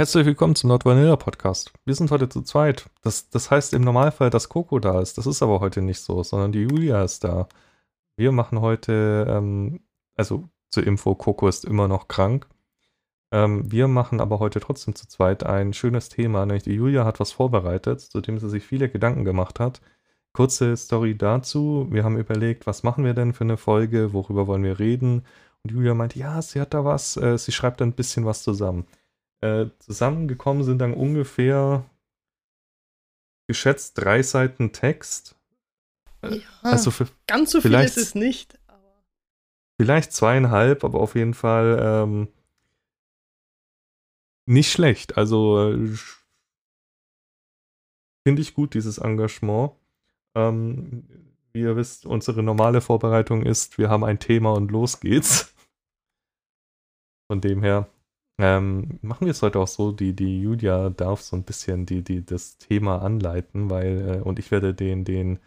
Herzlich willkommen zum Nord Vanilla Podcast. Wir sind heute zu zweit. Das, das heißt im Normalfall, dass Coco da ist. Das ist aber heute nicht so, sondern die Julia ist da. Wir machen heute, ähm, also zur Info, Coco ist immer noch krank. Ähm, wir machen aber heute trotzdem zu zweit ein schönes Thema, nämlich die Julia hat was vorbereitet, zu dem sie sich viele Gedanken gemacht hat. Kurze Story dazu. Wir haben überlegt, was machen wir denn für eine Folge, worüber wollen wir reden? Und Julia meinte, ja, sie hat da was, äh, sie schreibt ein bisschen was zusammen. Äh, zusammengekommen sind dann ungefähr geschätzt drei Seiten Text. Äh, ja, also für, ganz so viel ist es nicht. Vielleicht zweieinhalb, aber auf jeden Fall ähm, nicht schlecht. Also äh, finde ich gut, dieses Engagement. Ähm, wie ihr wisst, unsere normale Vorbereitung ist, wir haben ein Thema und los geht's. Von dem her ähm, machen wir es heute auch so, die, die Julia darf so ein bisschen die, die, das Thema anleiten, weil, äh, und ich werde den, den,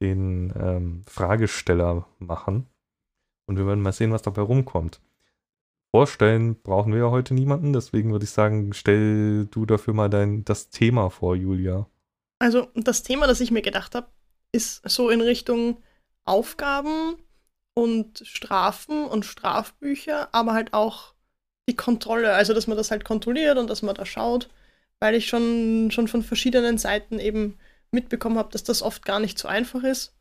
den ähm, Fragesteller machen. Und wir werden mal sehen, was dabei rumkommt. Vorstellen brauchen wir ja heute niemanden, deswegen würde ich sagen, stell du dafür mal dein, das Thema vor, Julia. Also, das Thema, das ich mir gedacht habe, ist so in Richtung Aufgaben und Strafen und Strafbücher, aber halt auch die Kontrolle, also dass man das halt kontrolliert und dass man da schaut, weil ich schon, schon von verschiedenen Seiten eben mitbekommen habe, dass das oft gar nicht so einfach ist.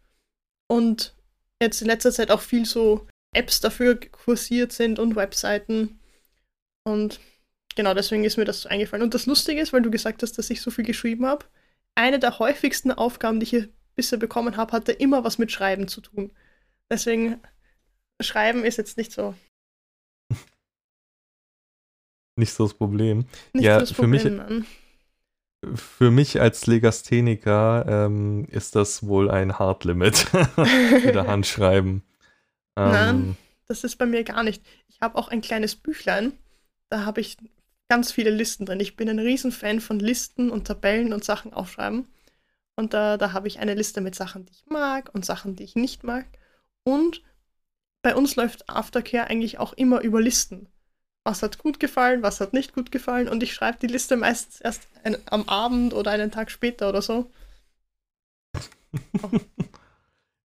Und jetzt in letzter Zeit auch viel so Apps dafür kursiert sind und Webseiten. Und genau deswegen ist mir das so eingefallen. Und das Lustige ist, weil du gesagt hast, dass ich so viel geschrieben habe, eine der häufigsten Aufgaben, die ich hier bisher bekommen habe, hatte immer was mit Schreiben zu tun. Deswegen, Schreiben ist jetzt nicht so. Nicht so das Problem. Nicht ja, das Problem, für mich. Mann. Für mich als Legastheniker ähm, ist das wohl ein Hardlimit. Wieder Handschreiben. Ähm, Nein, das ist bei mir gar nicht. Ich habe auch ein kleines Büchlein. Da habe ich ganz viele Listen drin. Ich bin ein Riesenfan von Listen und Tabellen und Sachen aufschreiben. Und da, da habe ich eine Liste mit Sachen, die ich mag und Sachen, die ich nicht mag. Und bei uns läuft Aftercare eigentlich auch immer über Listen. Was hat gut gefallen, was hat nicht gut gefallen. Und ich schreibe die Liste meistens erst ein, am Abend oder einen Tag später oder so.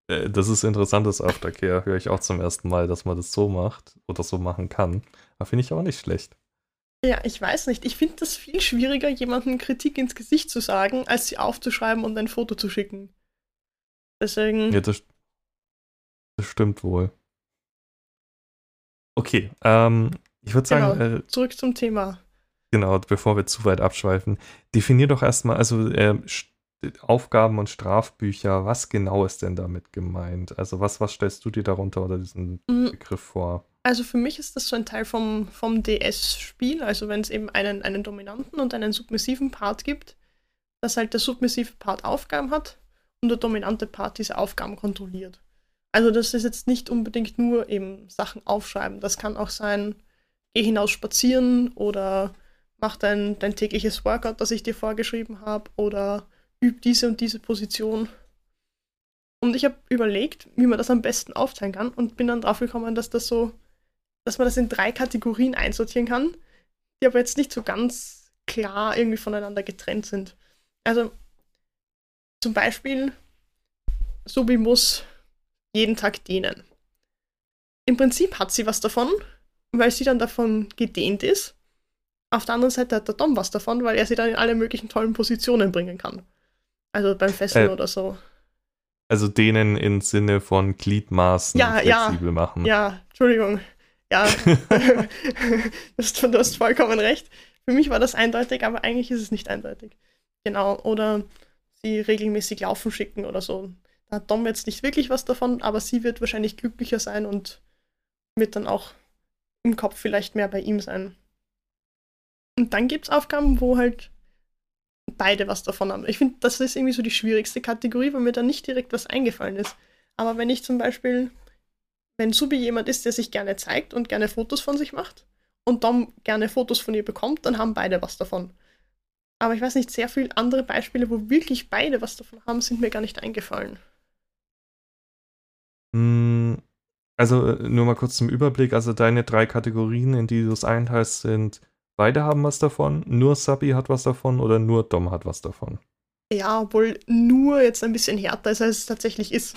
Äh, das ist interessantes Aftercare, höre ich auch zum ersten Mal, dass man das so macht oder so machen kann. Aber finde ich auch nicht schlecht. Ja, ich weiß nicht. Ich finde das viel schwieriger, jemandem Kritik ins Gesicht zu sagen, als sie aufzuschreiben und ein Foto zu schicken. Deswegen. Ja, das, das stimmt wohl. Okay, ähm, ich würde sagen. Genau, äh, zurück zum Thema. Genau, bevor wir zu weit abschweifen. Definier doch erstmal, also äh, Aufgaben und Strafbücher, was genau ist denn damit gemeint? Also, was, was stellst du dir darunter oder diesen mm. Begriff vor? Also für mich ist das so ein Teil vom, vom DS-Spiel, also wenn es eben einen, einen dominanten und einen submissiven Part gibt, dass halt der submissive Part Aufgaben hat und der dominante Part diese Aufgaben kontrolliert. Also das ist jetzt nicht unbedingt nur eben Sachen aufschreiben. Das kann auch sein, geh hinaus spazieren oder mach dein, dein tägliches Workout, das ich dir vorgeschrieben habe oder üb diese und diese Position. Und ich habe überlegt, wie man das am besten aufteilen kann und bin dann drauf gekommen, dass das so dass man das in drei Kategorien einsortieren kann, die aber jetzt nicht so ganz klar irgendwie voneinander getrennt sind. Also zum Beispiel, Subi muss jeden Tag dehnen. Im Prinzip hat sie was davon, weil sie dann davon gedehnt ist. Auf der anderen Seite hat der Dom was davon, weil er sie dann in alle möglichen tollen Positionen bringen kann. Also beim Fesseln äh, oder so. Also dehnen im Sinne von Gliedmaßen ja, flexibel ja, machen. Ja, Entschuldigung. Ja, du hast vollkommen recht. Für mich war das eindeutig, aber eigentlich ist es nicht eindeutig. Genau, oder sie regelmäßig laufen schicken oder so. Da hat Dom jetzt nicht wirklich was davon, aber sie wird wahrscheinlich glücklicher sein und wird dann auch im Kopf vielleicht mehr bei ihm sein. Und dann gibt es Aufgaben, wo halt beide was davon haben. Ich finde, das ist irgendwie so die schwierigste Kategorie, weil mir da nicht direkt was eingefallen ist. Aber wenn ich zum Beispiel wenn Subi jemand ist, der sich gerne zeigt und gerne Fotos von sich macht und Dom gerne Fotos von ihr bekommt, dann haben beide was davon. Aber ich weiß nicht, sehr viele andere Beispiele, wo wirklich beide was davon haben, sind mir gar nicht eingefallen. Hm, also äh, nur mal kurz zum Überblick. Also deine drei Kategorien, in die du es einteilst, sind beide haben was davon, nur Sabi hat was davon oder nur Dom hat was davon? Ja, obwohl nur jetzt ein bisschen härter ist, als es tatsächlich ist.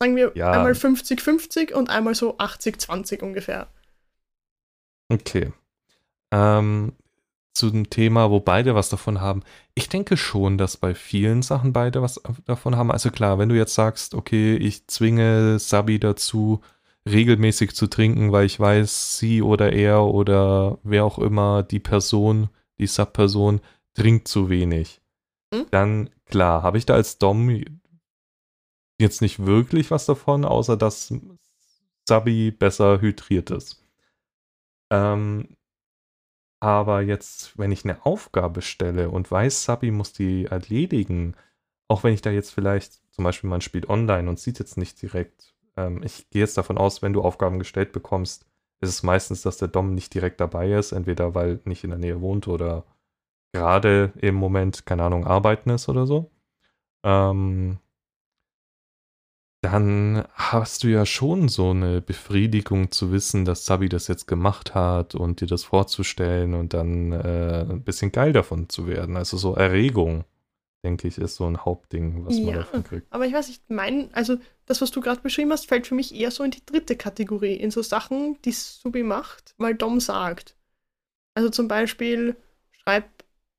Sagen wir Ja. einmal 50-50 und einmal so 80-20 ungefähr. Okay. Ähm, zu dem Thema, wo beide was davon haben. Ich denke schon, dass bei vielen Sachen beide was davon haben. Also klar, wenn du jetzt sagst, okay, ich zwinge Sabi dazu, regelmäßig zu trinken, weil ich weiß, sie oder er oder wer auch immer, die Person, die Sub-Person, trinkt zu wenig. Hm? Dann, klar, habe ich da als Dom jetzt nicht wirklich was davon, außer dass Sabi besser hydriert ist. Ähm, aber jetzt, wenn ich eine Aufgabe stelle und weiß, Sabi muss die erledigen, auch wenn ich da jetzt vielleicht, zum Beispiel man spielt online und sieht jetzt nicht direkt, ähm, ich gehe jetzt davon aus, wenn du Aufgaben gestellt bekommst, ist es meistens, dass der Dom nicht direkt dabei ist, entweder weil nicht in der Nähe wohnt oder gerade im Moment, keine Ahnung, arbeiten ist oder so. Ähm, dann hast du ja schon so eine Befriedigung zu wissen, dass Sabi das jetzt gemacht hat und dir das vorzustellen und dann äh, ein bisschen geil davon zu werden. Also so Erregung, denke ich, ist so ein Hauptding, was man Ja. davon kriegt. Aber ich weiß nicht, mein, also das, was du gerade beschrieben hast, fällt für mich eher so in die dritte Kategorie, in so Sachen, die Subi macht, weil Dom sagt. Also zum Beispiel, schreib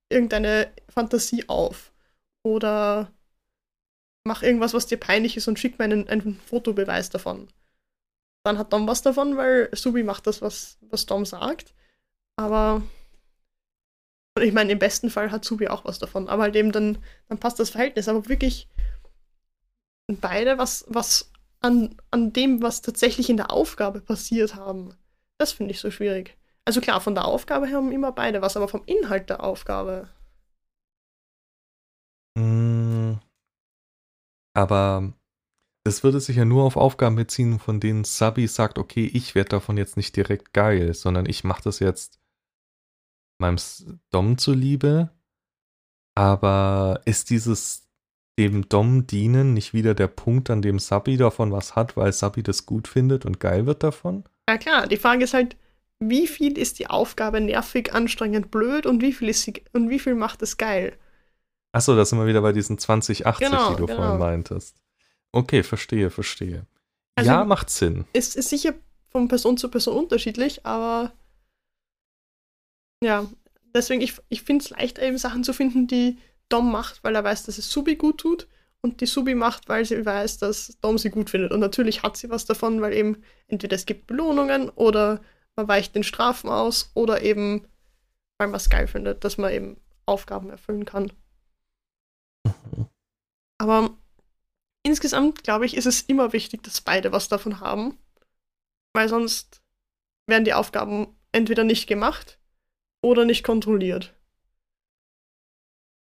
irgendeine Fantasie auf oder mach irgendwas, was dir peinlich ist und schick mir einen, einen Fotobeweis davon. Dann hat Dom was davon, weil Subi macht das, was, was Dom sagt. Aber und ich meine, im besten Fall hat Subi auch was davon. Aber halt eben dann, dann passt das Verhältnis. Aber wirklich beide was, was an, an dem, was tatsächlich in der Aufgabe passiert haben, das finde ich so schwierig. Also klar, von der Aufgabe her haben immer beide was, aber vom Inhalt der Aufgabe. Mm, Aber das würde sich ja nur auf Aufgaben beziehen, von denen Sabi sagt, okay, ich werde davon jetzt nicht direkt geil, sondern ich mache das jetzt meinem Dom zuliebe. Aber ist dieses dem Dom dienen nicht wieder der Punkt, an dem Sabi davon was hat, weil Sabi das gut findet und geil wird davon? Ja klar, die Frage ist halt, wie viel ist die Aufgabe nervig, anstrengend, blöd und wie viel ist sie und wie viel macht es geil? Achso, da sind wir wieder bei diesen 2080, Genau, die du genau. vorhin meintest. Okay, verstehe, verstehe. Also- ja, macht Sinn. Es ist sicher von Person zu Person unterschiedlich, aber ja, deswegen, ich, ich finde es leichter, eben Sachen zu finden, die Dom macht, weil er weiß, dass es Subi gut tut und die Subi macht, weil sie weiß, dass Dom sie gut findet. Und natürlich hat sie was davon, weil eben entweder es gibt Belohnungen oder man weicht den Strafen aus oder eben, weil man es geil findet, dass man eben Aufgaben erfüllen kann. Aber insgesamt, glaube ich, ist es immer wichtig, dass beide was davon haben, weil sonst werden die Aufgaben entweder nicht gemacht oder nicht kontrolliert.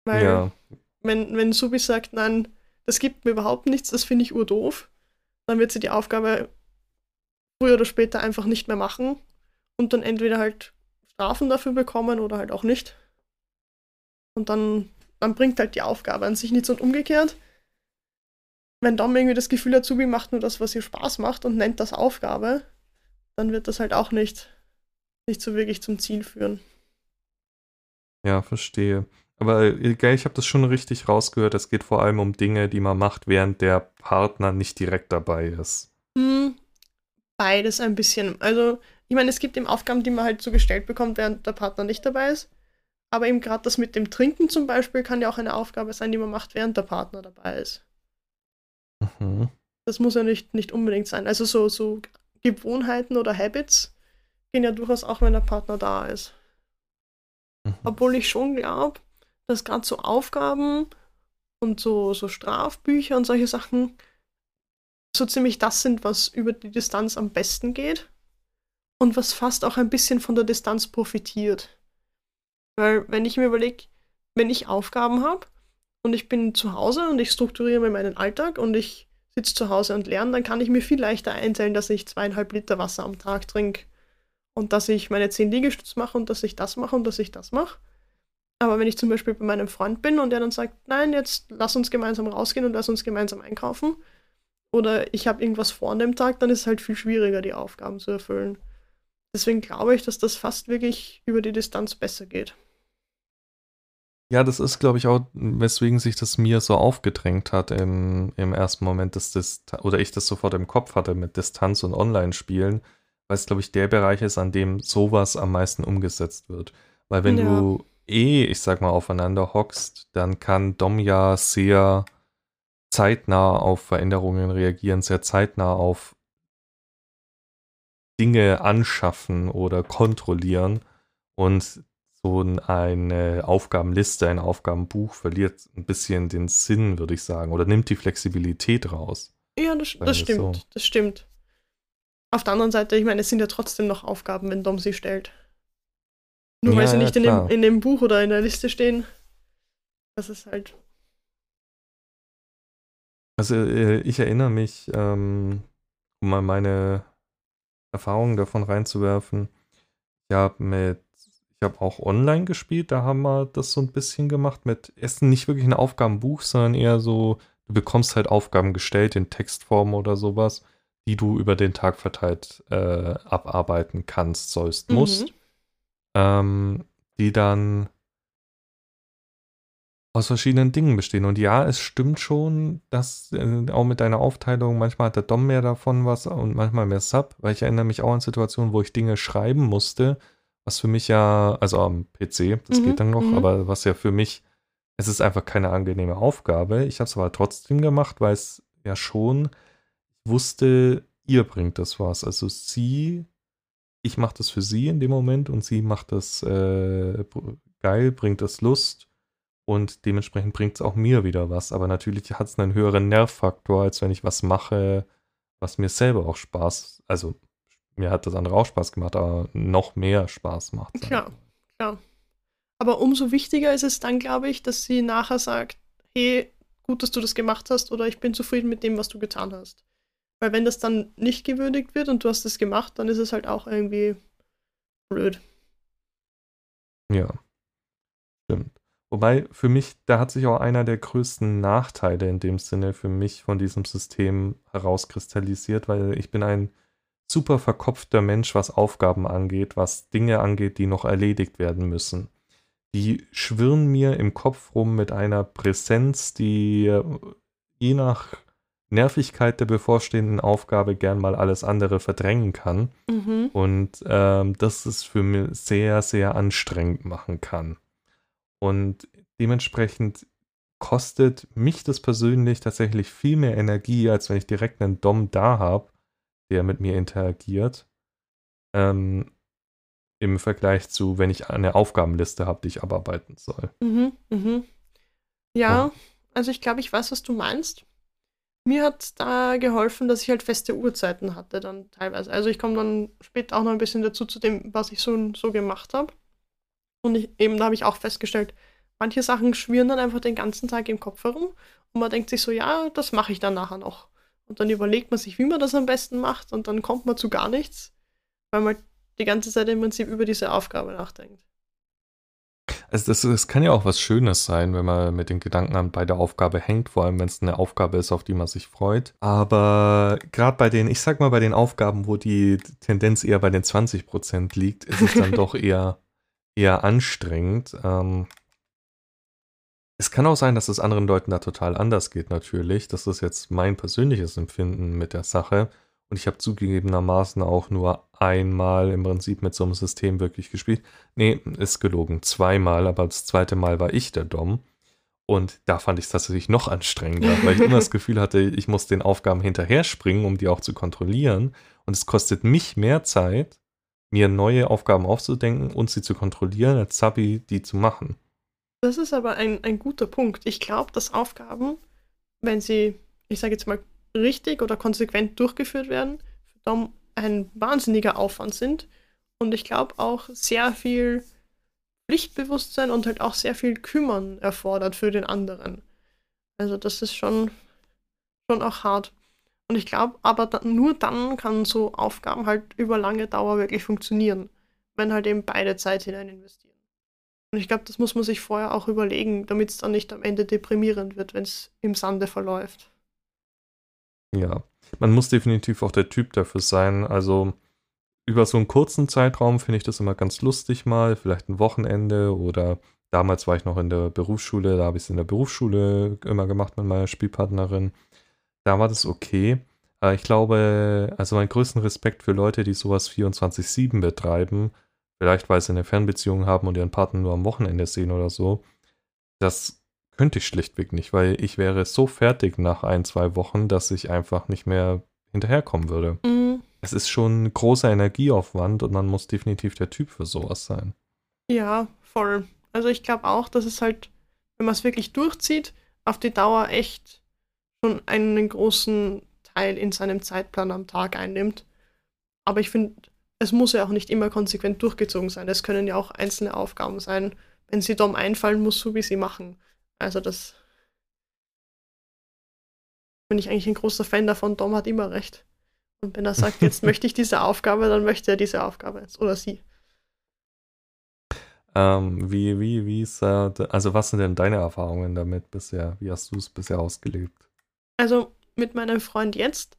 Weil Ja, wenn, wenn Subi sagt, nein, das gibt mir überhaupt nichts, das finde ich urdoof, dann wird sie die Aufgabe früher oder später einfach nicht mehr machen und dann entweder halt Strafen dafür bekommen oder halt auch nicht. Und dann, dann bringt halt die Aufgabe an sich nichts und umgekehrt. Wenn Dom irgendwie das Gefühl hat, Subi macht nur das, was ihr Spaß macht und nennt das Aufgabe, dann wird das halt auch nicht, nicht so wirklich zum Ziel führen. Ja, verstehe. Aber äh, gell, ich habe das schon richtig rausgehört. Es geht vor allem um Dinge, die man macht, während der Partner nicht direkt dabei ist. Hm, beides ein bisschen. Also, ich meine, es gibt eben Aufgaben, die man halt so gestellt bekommt, während der Partner nicht dabei ist. Aber eben gerade das mit dem Trinken zum Beispiel kann ja auch eine Aufgabe sein, die man macht, während der Partner dabei ist. Mhm. Das muss ja nicht, nicht unbedingt sein. Also so, so Gewohnheiten oder Habits gehen ja durchaus auch, wenn der Partner da ist. Mhm. Obwohl ich schon glaube, dass gerade so Aufgaben und so, so Strafbücher und solche Sachen so ziemlich das sind, was über die Distanz am besten geht und was fast auch ein bisschen von der Distanz profitiert. Weil wenn ich mir überlege, wenn ich Aufgaben habe und ich bin zu Hause und ich strukturiere mir meinen Alltag und ich sitze zu Hause und lerne, dann kann ich mir viel leichter einteilen, dass ich zweieinhalb Liter Wasser am Tag trinke und dass ich meine zehn Liegestütze mache und dass ich das mache und dass ich das mache. Aber wenn ich zum Beispiel bei meinem Freund bin und der dann sagt, nein, jetzt lass uns gemeinsam rausgehen und lass uns gemeinsam einkaufen, oder ich habe irgendwas vor an dem Tag, dann ist es halt viel schwieriger, die Aufgaben zu erfüllen. Deswegen glaube ich, dass das fast wirklich über die Distanz besser geht. Ja, das ist, glaube ich, auch, weswegen sich das mir so aufgedrängt hat im, im ersten Moment, dass das, oder ich das sofort im Kopf hatte mit Distanz und Online-Spielen, weil es, glaube ich, der Bereich ist, an dem sowas am meisten umgesetzt wird. Weil wenn ja. du eh, ich sag mal, aufeinander hockst, dann kann Dom ja sehr zeitnah auf Veränderungen reagieren, sehr zeitnah auf Dinge anschaffen oder kontrollieren. Und so eine Aufgabenliste, ein Aufgabenbuch verliert ein bisschen den Sinn, würde ich sagen, oder nimmt die Flexibilität raus. Ja, das, das stimmt, so. das stimmt. Auf der anderen Seite, ich meine, es sind ja trotzdem noch Aufgaben, wenn Dom sie stellt. Nur ja, weil sie nicht in dem, in dem Buch oder in der Liste stehen. Das ist halt. Also, äh, ich erinnere mich, ähm, um mal meine Erfahrungen davon reinzuwerfen. Ich habe mit ich habe auch online gespielt, da haben wir das so ein bisschen gemacht mit Essen nicht wirklich ein Aufgabenbuch, sondern eher so, du bekommst halt Aufgaben gestellt in Textform oder sowas, die du über den Tag verteilt äh, abarbeiten kannst, sollst, mhm. musst. Ähm, die dann aus verschiedenen Dingen bestehen. Und ja, es stimmt schon, dass äh, auch mit deiner Aufteilung, manchmal hat der Dom mehr davon was und manchmal mehr Sub, weil ich erinnere mich auch an Situationen, wo ich Dinge schreiben musste, was für mich ja, also am PC, das mhm, geht dann noch, mhm. aber was ja für mich, es ist einfach keine angenehme Aufgabe. Ich habe es aber trotzdem gemacht, weil es ja schon, wusste, ihr bringt das was. Also sie, ich mache das für sie in dem Moment und sie macht das äh, geil, bringt das Lust und dementsprechend bringt es auch mir wieder was. Aber natürlich hat es einen höheren Nervfaktor, als wenn ich was mache, was mir selber auch Spaß, also mir hat das andere auch Spaß gemacht, aber noch mehr Spaß macht. Klar, klar. Aber umso wichtiger ist es dann, glaube ich, dass sie nachher sagt, hey, gut, dass du das gemacht hast oder ich bin zufrieden mit dem, was du getan hast. Weil wenn das dann nicht gewürdigt wird und du hast es gemacht, dann ist es halt auch irgendwie blöd. Ja, stimmt. Wobei für mich, da hat sich auch einer der größten Nachteile in dem Sinne für mich von diesem System herauskristallisiert, weil ich bin ein super verkopfter Mensch, was Aufgaben angeht, was Dinge angeht, die noch erledigt werden müssen. Die schwirren mir im Kopf rum mit einer Präsenz, die äh, je nach Nervigkeit der bevorstehenden Aufgabe gern mal alles andere verdrängen kann. Mhm. Und ähm, das ist für mich sehr, sehr anstrengend machen kann. Und dementsprechend kostet mich das persönlich tatsächlich viel mehr Energie, als wenn ich direkt einen Dom da habe, der mit mir interagiert. Ähm, Im Vergleich zu, wenn ich eine Aufgabenliste habe, die ich abarbeiten soll. Mhm, mhm. Ja, oh. also ich glaube, ich weiß, was du meinst. Mir hat da geholfen, dass ich halt feste Uhrzeiten hatte dann teilweise. Also ich komme dann später auch noch ein bisschen dazu zu dem, was ich so, so gemacht habe. Und ich, eben da habe ich auch festgestellt, manche Sachen schwirren dann einfach den ganzen Tag im Kopf herum und man denkt sich so, ja, das mache ich dann nachher noch. Und dann überlegt man sich, wie man das am besten macht und dann kommt man zu gar nichts, weil man die ganze Zeit im Prinzip über diese Aufgabe nachdenkt. Also das, das kann ja auch was Schönes sein, wenn man mit den Gedanken an bei der Aufgabe hängt, vor allem wenn es eine Aufgabe ist, auf die man sich freut. Aber gerade bei den, ich sag mal, bei den Aufgaben, wo die Tendenz eher bei den 20% liegt, ist es dann doch eher, eher anstrengend. Ähm, es kann auch sein, dass es anderen Leuten da total anders geht, natürlich. Das ist jetzt mein persönliches Empfinden mit der Sache. Und ich habe zugegebenermaßen auch nur einmal im Prinzip mit so einem System wirklich gespielt. Nee, ist gelogen. Zweimal, aber das zweite Mal war ich der Dom. Und da fand ich es tatsächlich noch anstrengender, weil ich immer das Gefühl hatte, ich muss den Aufgaben hinterher springen, um die auch zu kontrollieren. Und es kostet mich mehr Zeit, mir neue Aufgaben aufzudenken und sie zu kontrollieren, als Sabi die zu machen. Das ist aber ein, ein guter Punkt. Ich glaube, dass Aufgaben, wenn sie, ich sage jetzt mal, richtig oder konsequent durchgeführt werden, Dom ein wahnsinniger Aufwand sind. Und ich glaube auch sehr viel Pflichtbewusstsein und halt auch sehr viel Kümmern erfordert für den anderen. Also das ist schon, schon auch hart. Und ich glaube, aber da, nur dann kann so Aufgaben halt über lange Dauer wirklich funktionieren, wenn halt eben beide Zeit hinein investieren. Und ich glaube, das muss man sich vorher auch überlegen, damit es dann nicht am Ende deprimierend wird, wenn es im Sande verläuft. Ja, man muss definitiv auch der Typ dafür sein. Also über so einen kurzen Zeitraum finde ich das immer ganz lustig mal, vielleicht ein Wochenende oder damals war ich noch in der Berufsschule, da habe ich es in der Berufsschule immer gemacht mit meiner Spielpartnerin. Da war das okay. Aber ich glaube, also meinen größten Respekt für Leute, die sowas 24-7 betreiben, vielleicht weil sie eine Fernbeziehung haben und ihren Partner nur am Wochenende sehen oder so, das könnte ich schlichtweg nicht, weil ich wäre so fertig nach ein, zwei Wochen, dass ich einfach nicht mehr hinterherkommen würde. Mhm. Es ist schon ein großer Energieaufwand und man muss definitiv der Typ für sowas sein. Ja, voll. Also ich glaube auch, dass es halt, wenn man es wirklich durchzieht, auf die Dauer echt schon einen großen Teil in seinem Zeitplan am Tag einnimmt. Aber ich finde, es muss ja auch nicht immer konsequent durchgezogen sein. Es können ja auch einzelne Aufgaben sein. Wenn sie Dom einfallen, muss so wie sie machen. Also das bin ich eigentlich ein großer Fan davon. Dom hat immer recht. Und wenn er sagt, jetzt möchte ich diese Aufgabe, dann möchte er diese Aufgabe oder sie. Ähm, wie, wie, wie ist, äh, also was sind denn deine Erfahrungen damit bisher? Wie hast du es bisher ausgelebt? Also mit meinem Freund jetzt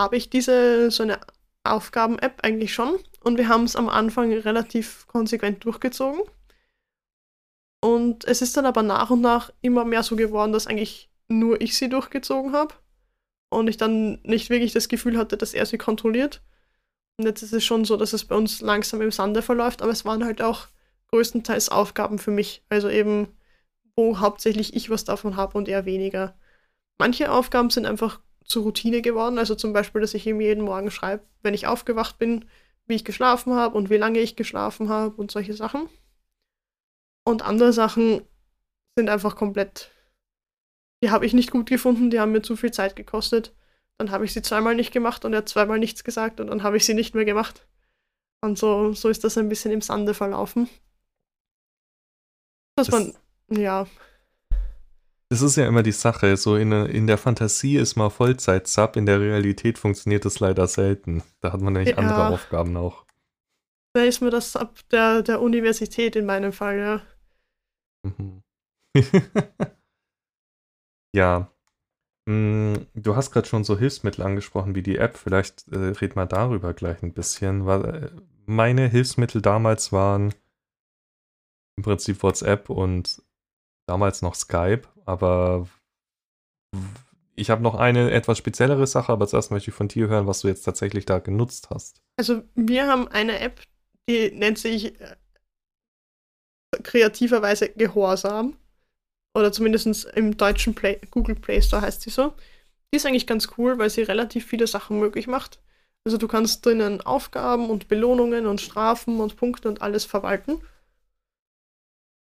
habe ich diese, so eine Aufgaben-App eigentlich schon und wir haben es am Anfang relativ konsequent durchgezogen. Und es ist dann aber nach und nach immer mehr so geworden, dass eigentlich nur ich sie durchgezogen habe und ich dann nicht wirklich das Gefühl hatte, dass er sie kontrolliert. Und jetzt ist es schon so, dass es bei uns langsam im Sande verläuft, aber es waren halt auch größtenteils Aufgaben für mich. Also eben, wo hauptsächlich ich was davon habe und er weniger. Manche Aufgaben sind einfach zur Routine geworden. Also zum Beispiel, dass ich ihm jeden Morgen schreibe, wenn ich aufgewacht bin, wie ich geschlafen habe und wie lange ich geschlafen habe und solche Sachen. Und andere Sachen sind einfach komplett, die habe ich nicht gut gefunden, die haben mir zu viel Zeit gekostet. Dann habe ich sie zweimal nicht gemacht und er hat zweimal nichts gesagt und dann habe ich sie nicht mehr gemacht. Und so, so ist das ein bisschen im Sande verlaufen. Dass man, ja. Das ist ja immer die Sache. So in, in der Fantasie ist man Vollzeit-Sub, in der Realität funktioniert das leider selten. Da hat man nämlich ja. andere Aufgaben auch. Da ist mir das ab der, der Universität in meinem Fall, ja. Mhm. ja. Mm, du hast gerade schon so Hilfsmittel angesprochen wie die App. Vielleicht äh, red mal darüber gleich ein bisschen. Weil, äh, meine Hilfsmittel damals waren im Prinzip WhatsApp und damals noch Skype, aber ich habe noch eine etwas speziellere Sache, aber zuerst möchte ich von dir hören, was du jetzt tatsächlich da genutzt hast. Also wir haben eine App, die nennt sich äh, kreativerweise Gehorsam. Oder zumindest im deutschen Play Google Play Store heißt sie so. Die ist eigentlich ganz cool, weil sie relativ viele Sachen möglich macht. Also du kannst drinnen Aufgaben und Belohnungen und Strafen und Punkte und alles verwalten.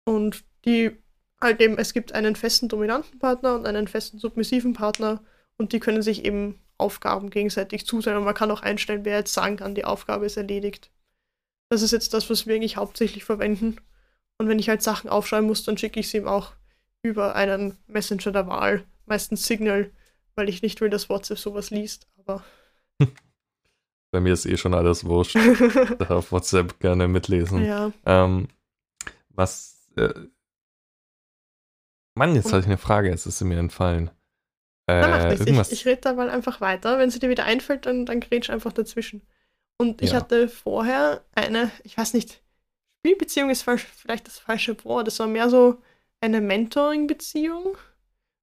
Und die halt eben, es gibt einen festen dominanten Partner und einen festen submissiven Partner und die können sich eben Aufgaben gegenseitig zusehen und man kann auch einstellen, wer jetzt sagen kann, die Aufgabe ist erledigt. Das ist jetzt das, was wir eigentlich hauptsächlich verwenden. Und wenn ich halt Sachen aufschreiben muss, dann schicke ich sie ihm auch über einen Messenger der Wahl, meistens Signal, weil ich nicht will, dass WhatsApp sowas liest, aber. Bei mir ist eh schon alles wurscht. Auf WhatsApp gerne mitlesen. Ja. Ähm, was äh, Mann, jetzt hatte ich eine Frage, jetzt ist sie mir entfallen. Äh, Na, macht. Ich, ich rede da mal einfach weiter. Wenn sie dir wieder einfällt, dann, dann grätsch einfach dazwischen. Und ich ja. hatte vorher eine, ich weiß nicht, Spielbeziehung ist vielleicht das falsche Wort. Das war mehr so eine Mentoring-Beziehung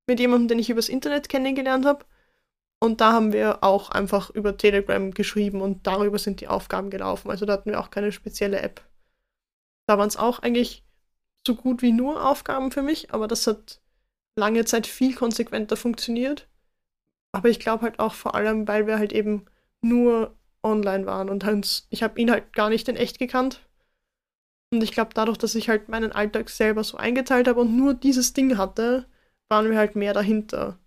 mit jemandem, den ich übers Internet kennengelernt habe. Und da haben wir auch einfach über Telegram geschrieben und darüber sind die Aufgaben gelaufen. Also da hatten wir auch keine spezielle App. Da waren es auch eigentlich so gut wie nur Aufgaben für mich, aber das hat lange Zeit viel konsequenter funktioniert. Aber ich glaube halt auch vor allem, weil wir halt eben nur online waren und halt, ich habe ihn halt gar nicht in echt gekannt. Und ich glaube, dadurch, dass ich halt meinen Alltag selber so eingeteilt habe und nur dieses Ding hatte, waren wir halt mehr dahinter.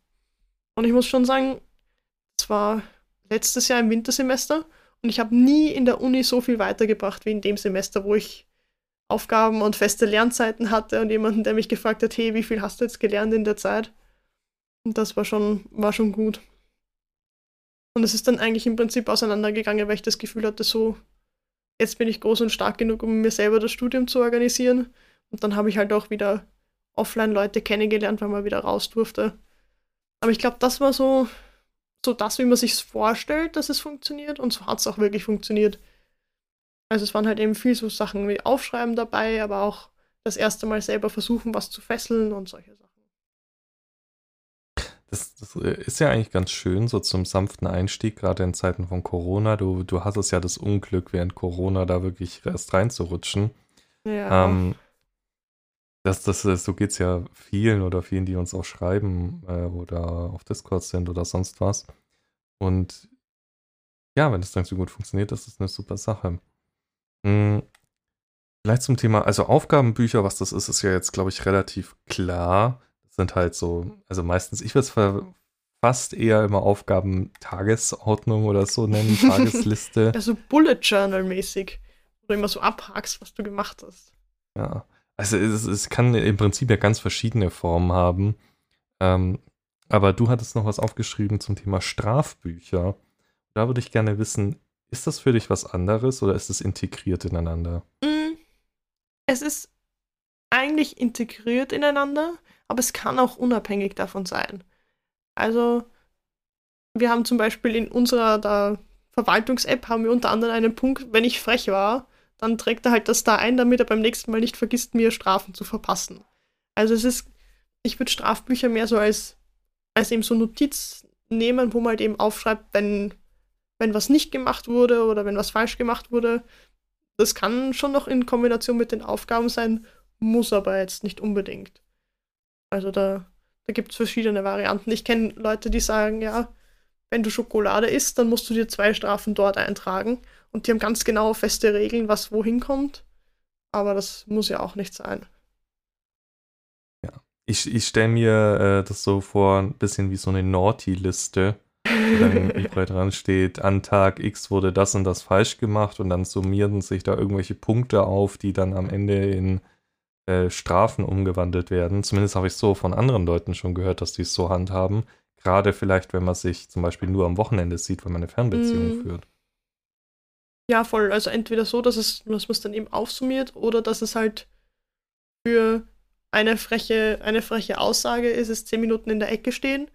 Und ich muss schon sagen, es war letztes Jahr im Wintersemester und ich habe nie in der Uni so viel weitergebracht wie in dem Semester, wo ich Aufgaben und feste Lernzeiten hatte und jemanden, der mich gefragt hat, hey, wie viel hast du jetzt gelernt in der Zeit? Und das war schon, war schon gut. Und es ist dann eigentlich im Prinzip auseinandergegangen, weil ich das Gefühl hatte, so, jetzt bin ich groß und stark genug, um mir selber das Studium zu organisieren. Und dann habe ich halt auch wieder offline Leute kennengelernt, weil man wieder raus durfte. Aber ich glaube, das war so, so das, wie man sich vorstellt, dass es funktioniert. Und so hat es auch wirklich funktioniert. Also es waren halt eben viel so Sachen wie Aufschreiben dabei, aber auch das erste Mal selber versuchen, was zu fesseln und solche Sachen. Das, das, äh, ist ja eigentlich ganz schön, so zum sanften Einstieg, gerade in Zeiten von Corona. Du, du hattest ja das Unglück, während Corona da wirklich erst reinzurutschen. Ja. Ähm, das, das, so geht es ja vielen oder vielen, die uns auch schreiben äh, oder auf Discord sind oder sonst was. Und ja, wenn das dann so gut funktioniert, das ist eine super Sache. Hm. Vielleicht zum Thema, also Aufgabenbücher, was das ist, ist ja jetzt, glaube ich, relativ klar sind halt so, also meistens, ich würde es fast eher immer Aufgaben Tagesordnung oder so nennen, Tagesliste. also Bullet Journal mäßig, wo du immer so abhakst, was du gemacht hast. Ja, also es, es kann im Prinzip ja ganz verschiedene Formen haben. Ähm, aber du hattest noch was aufgeschrieben zum Thema Strafbücher. Da würde ich gerne wissen, ist das für dich was anderes oder ist es integriert ineinander? Mm, es ist eigentlich integriert ineinander, aber es kann auch unabhängig davon sein. Also, wir haben zum Beispiel in unserer Verwaltungs-App haben wir unter anderem einen Punkt, wenn ich frech war, dann trägt er halt das da ein, damit er beim nächsten Mal nicht vergisst, mir Strafen zu verpassen. Also es ist, ich würde Strafbücher mehr so als, als eben so Notiz nehmen, wo man halt eben aufschreibt, wenn, wenn was nicht gemacht wurde oder wenn was falsch gemacht wurde. Das kann schon noch in Kombination mit den Aufgaben sein, muss aber jetzt nicht unbedingt. Also da, da gibt es verschiedene Varianten. Ich kenne Leute, die sagen, ja, wenn du Schokolade isst, dann musst du dir zwei Strafen dort eintragen. Und die haben ganz genau feste Regeln, was wohin kommt. Aber das muss ja auch nicht sein. Ja, ich, ich stelle mir äh, das so vor, ein bisschen wie so eine Naughty-Liste. dann überall dran steht, an Tag X wurde das und das falsch gemacht und dann summieren sich da irgendwelche Punkte auf, die dann am Ende in äh, Strafen umgewandelt werden. Zumindest habe ich so von anderen Leuten schon gehört, dass die es so handhaben. Gerade vielleicht, wenn man sich zum Beispiel nur am Wochenende sieht, wenn man eine Fernbeziehung mm. führt. Ja, voll. Also entweder so, dass es, dass man es dann eben aufsummiert oder dass es halt für eine freche, eine freche Aussage ist es zehn Minuten in der Ecke stehen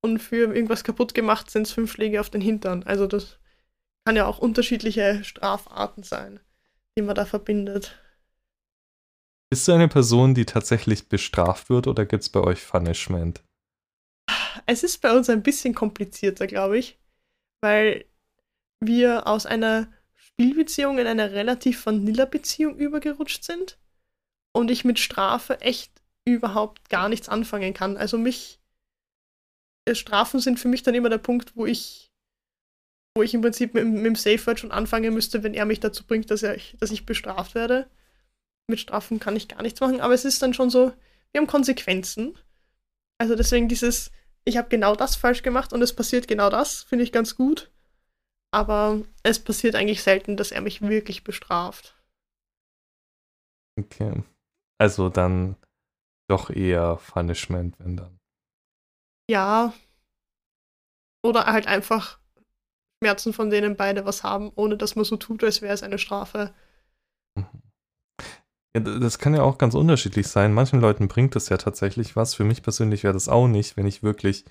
und für irgendwas kaputt gemacht sind es fünf Schläge auf den Hintern. Also das kann ja auch unterschiedliche Strafarten sein, die man da verbindet. Bist du eine Person, die tatsächlich bestraft wird oder gibt es bei euch Punishment? Es ist bei uns ein bisschen komplizierter, glaube ich, weil wir aus einer Spielbeziehung in eine relativ Vanilla-Beziehung übergerutscht sind und ich mit Strafe echt überhaupt gar nichts anfangen kann. Also mich äh, Strafen sind für mich dann immer der Punkt, wo ich wo ich im Prinzip mit, mit dem Safe Word schon anfangen müsste, wenn er mich dazu bringt, dass, er, dass ich bestraft werde mit Strafen kann ich gar nichts machen, aber es ist dann schon so, wir haben Konsequenzen. Also deswegen dieses, ich habe genau das falsch gemacht und es passiert genau das, finde ich ganz gut. Aber es passiert eigentlich selten, dass er mich wirklich bestraft. Okay. Also dann doch eher Punishment, wenn dann. Ja. Oder halt einfach Schmerzen, von denen beide was haben, ohne dass man so tut, als wäre es eine Strafe. Ja, das kann ja auch ganz unterschiedlich sein. Manchen Leuten bringt das ja tatsächlich was. Für mich persönlich wäre das auch nicht, wenn ich wirklich.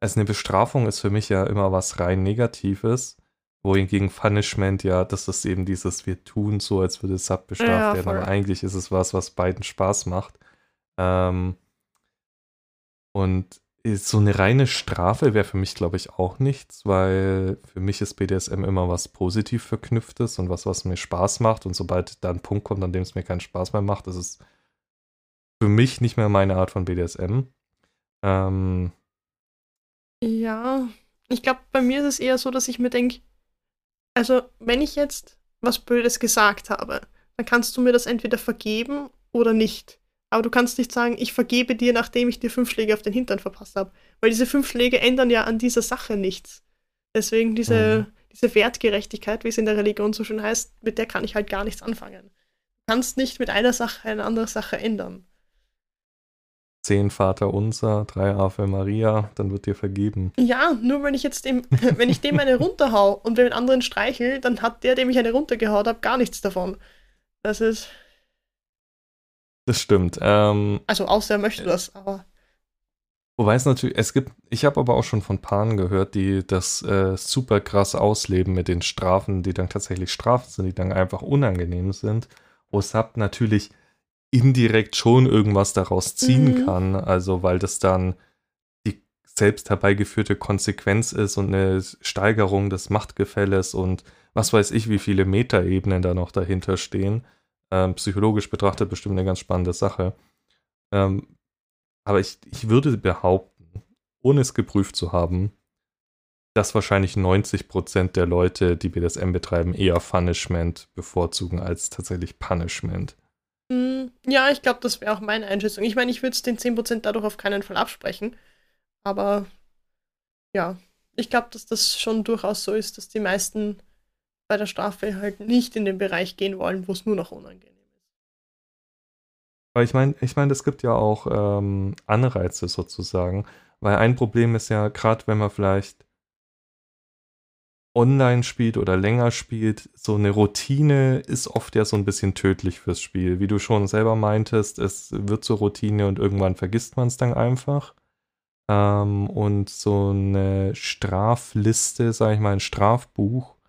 Also eine Bestrafung ist für mich ja immer was rein Negatives. Wohingegen Punishment ja, das ist eben dieses, wir tun so, als würde es bestraft ja, werden, aber eigentlich ist es was, was beiden Spaß macht. Ähm, und so eine reine Strafe wäre für mich, glaube ich, auch nichts, weil für mich ist BDSM immer was positiv verknüpftes und was, was mir Spaß macht. Und sobald da ein Punkt kommt, an dem es mir keinen Spaß mehr macht, ist es für mich nicht mehr meine Art von BDSM. Ähm, ja, ich glaube, bei mir ist es eher so, dass ich mir denke, also wenn ich jetzt was Blödes gesagt habe, dann kannst du mir das entweder vergeben oder nicht. Aber du kannst nicht sagen, ich vergebe dir, nachdem ich dir fünf Schläge auf den Hintern verpasst habe. Weil diese fünf Schläge ändern ja an dieser Sache nichts. Deswegen diese, mhm. diese Wertgerechtigkeit, wie es in der Religion so schön heißt, mit der kann ich halt gar nichts anfangen. Du kannst nicht mit einer Sache eine andere Sache ändern. Zehn Vater unser, drei Ave Maria, dann wird dir vergeben. Ja, nur wenn ich jetzt dem, wenn ich dem eine runterhau und wenn anderen streichel, dann hat der, dem ich eine runtergehaut habe, gar nichts davon. Das ist. Das stimmt. Ähm, also außer er möchte das, aber. Wobei es natürlich, es gibt, ich habe aber auch schon von Paaren gehört, die das äh, super krass ausleben mit den Strafen, die dann tatsächlich Strafen sind, die dann einfach unangenehm sind. Wo Sub natürlich indirekt schon irgendwas daraus ziehen Mhm. kann. Also, weil das dann die selbst herbeigeführte Konsequenz ist und eine Steigerung des Machtgefälles und was weiß ich, wie viele Metaebenen da noch dahinter stehen. Ähm, psychologisch betrachtet bestimmt eine ganz spannende Sache. Ähm, aber ich, ich würde behaupten, ohne es geprüft zu haben, dass wahrscheinlich 90% der Leute, die BDSM betreiben, eher Punishment bevorzugen als tatsächlich Punishment. Mm, Ja, ich glaube, das wäre auch meine Einschätzung. Ich meine, ich würde es den 10% dadurch auf keinen Fall absprechen. Aber ja, ich glaube, dass das schon durchaus so ist, dass die meisten bei der Strafe halt nicht in den Bereich gehen wollen, wo es nur noch unangenehm ist. Aber ich meine, ich meine, es gibt ja auch ähm, Anreize sozusagen, weil ein Problem ist ja, gerade wenn man vielleicht online spielt oder länger spielt, so eine Routine ist oft ja so ein bisschen tödlich fürs Spiel. Wie du schon selber meintest, es wird zur Routine und irgendwann vergisst man es dann einfach. Ähm, und so eine Strafliste, sag ich mal, ein Strafbuch,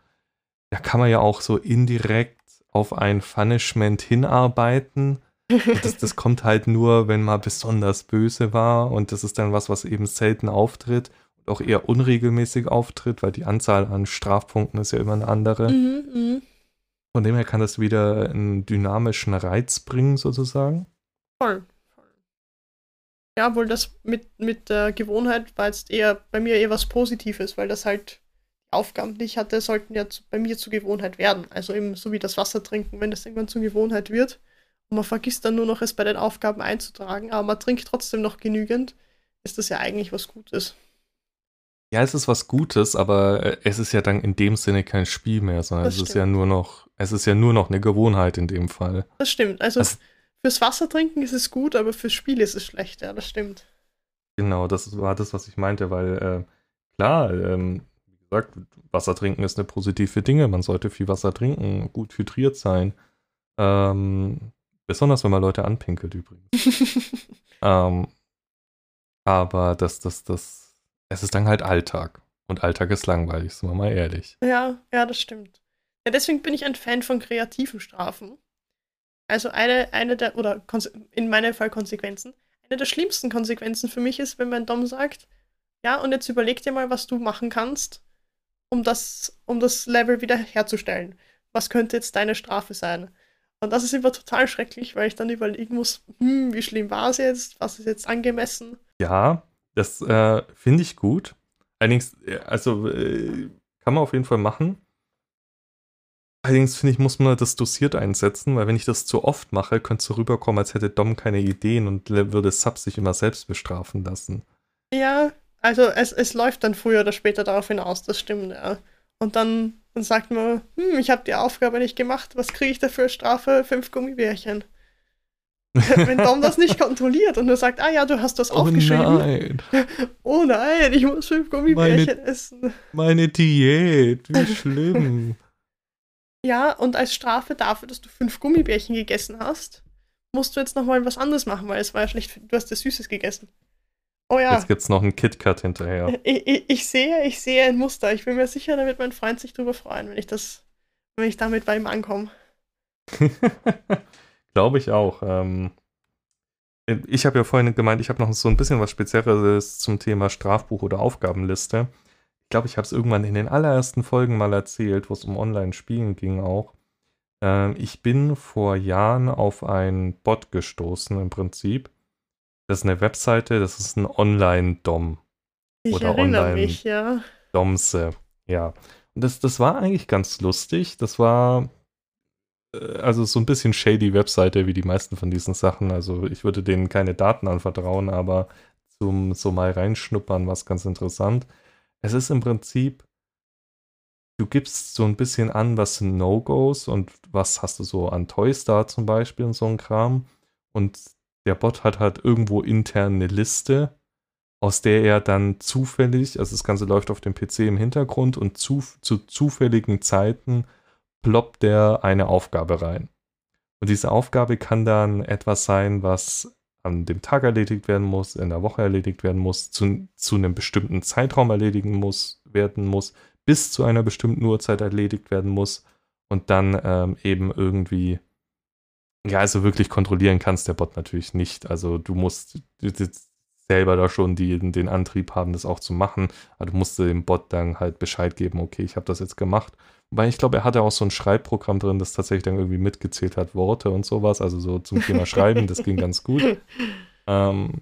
da kann man ja auch so indirekt auf ein Punishment hinarbeiten. Das, das kommt halt nur, wenn man besonders böse war und das ist dann was, was eben selten auftritt und auch eher unregelmäßig auftritt, weil die Anzahl an Strafpunkten ist ja immer eine andere. Mhm, mhm. Von dem her kann das wieder einen dynamischen Reiz bringen, sozusagen. Voll. Ja, wohl das mit, mit der Gewohnheit war jetzt eher bei mir eher was Positives, weil das halt Aufgaben, die ich hatte, sollten ja zu, bei mir zur Gewohnheit werden. Also eben so wie das Wasser trinken, wenn das irgendwann zur Gewohnheit wird und man vergisst dann nur noch es bei den Aufgaben einzutragen, aber man trinkt trotzdem noch genügend, ist das ja eigentlich was Gutes. Ja, es ist was Gutes, aber äh, es ist ja dann in dem Sinne kein Spiel mehr, sondern Das es ist stimmt. ja nur noch, es ist ja nur noch eine Gewohnheit in dem Fall. Das stimmt. Also Das- fürs Wasser trinken ist es gut, aber fürs Spiel ist es schlecht, ja, das stimmt. Genau, das war das, was ich meinte, weil äh, klar, ähm, gesagt, Wasser trinken ist eine positive Dinge. Man sollte viel Wasser trinken, gut hydriert sein. Ähm, besonders wenn man Leute anpinkelt übrigens. Ähm, aber das, das, das, es ist dann halt Alltag. Und Alltag ist langweilig, sind wir mal ehrlich. Ja, ja, das stimmt. Ja, deswegen bin ich ein Fan von kreativen Strafen. Also eine, eine der, oder in meinem Fall Konsequenzen. Eine der schlimmsten Konsequenzen für mich ist, wenn mein Dom sagt, ja, und jetzt überleg dir mal, was du machen kannst, um das, um das Level wieder herzustellen. Was könnte jetzt deine Strafe sein? Und das ist immer total schrecklich, weil ich dann überlegen muss, hm, wie schlimm war es jetzt? Was ist jetzt angemessen? Ja, das äh, finde ich gut. Allerdings, äh, also äh, kann man auf jeden Fall machen. Allerdings finde ich, muss man das dosiert einsetzen, weil wenn ich das zu oft mache, könnte es so rüberkommen, als hätte Dom keine Ideen und würde Sub sich immer selbst bestrafen lassen. Ja, also es, es läuft dann früher oder später darauf hinaus, das stimmt, ja. Und dann, dann sagt man, hm, ich habe die Aufgabe nicht gemacht, was kriege ich dafür Strafe? Fünf Gummibärchen. Wenn Dom das nicht kontrolliert und nur sagt, ah ja, du hast das aufgeschrieben. nein, Oh nein, ich muss fünf Gummibärchen essen. meine Diät, wie schlimm. Ja, und als Strafe dafür, dass du fünf Gummibärchen gegessen hast, musst du jetzt nochmal was anderes machen, weil es war ja schlecht, du hast ja Süßes gegessen. Oh ja. Jetzt gibt's noch einen KitKat hinterher. Ich, ich, ich sehe, ich sehe ein Muster. Ich bin mir sicher, da wird mein Freund sich drüber freuen, wenn ich das, wenn ich damit bei ihm ankomme. Glaube ich auch. Ähm, ich habe ja vorhin gemeint, ich habe noch so ein bisschen was Spezielleres zum Thema Strafbuch oder Aufgabenliste. Ich glaube, ich habe es irgendwann in den allerersten Folgen mal erzählt, wo es um Online-Spielen ging auch. Ähm, ich bin vor Jahren auf einen Bot gestoßen im Prinzip. Das ist eine Webseite, das ist ein Online-Dom. Ich Oder erinnere online. mich, ja. Domse, ja. Und das, das war eigentlich ganz lustig. Das war äh, also so ein bisschen shady Webseite wie die meisten von diesen Sachen. Also ich würde denen keine Daten anvertrauen, aber zum so mal reinschnuppern war es ganz interessant. Es ist im Prinzip, du gibst so ein bisschen an, was sind No-Gos und was hast du so an Toys da zum Beispiel und so ein Kram. Und der Bot hat halt irgendwo intern eine Liste, aus der er dann zufällig, also das Ganze läuft auf dem PC im Hintergrund und zu, zu zufälligen Zeiten ploppt er eine Aufgabe rein. Und diese Aufgabe kann dann etwas sein, was an dem Tag erledigt werden muss, in der Woche erledigt werden muss, zu, zu einem bestimmten Zeitraum erledigen muss, werden muss, bis zu einer bestimmten Uhrzeit erledigt werden muss und dann ähm, eben irgendwie, ja, also wirklich kontrollieren kannst der Bot natürlich nicht. Also du musst selber da schon die, den Antrieb haben, das auch zu machen, aber du musst dem Bot dann halt Bescheid geben, okay, ich habe das jetzt gemacht. Weil ich glaube, er hatte auch so ein Schreibprogramm drin, das tatsächlich dann irgendwie mitgezählt hat, Worte und sowas, also so zum Thema Schreiben, das ging ganz gut. Ähm,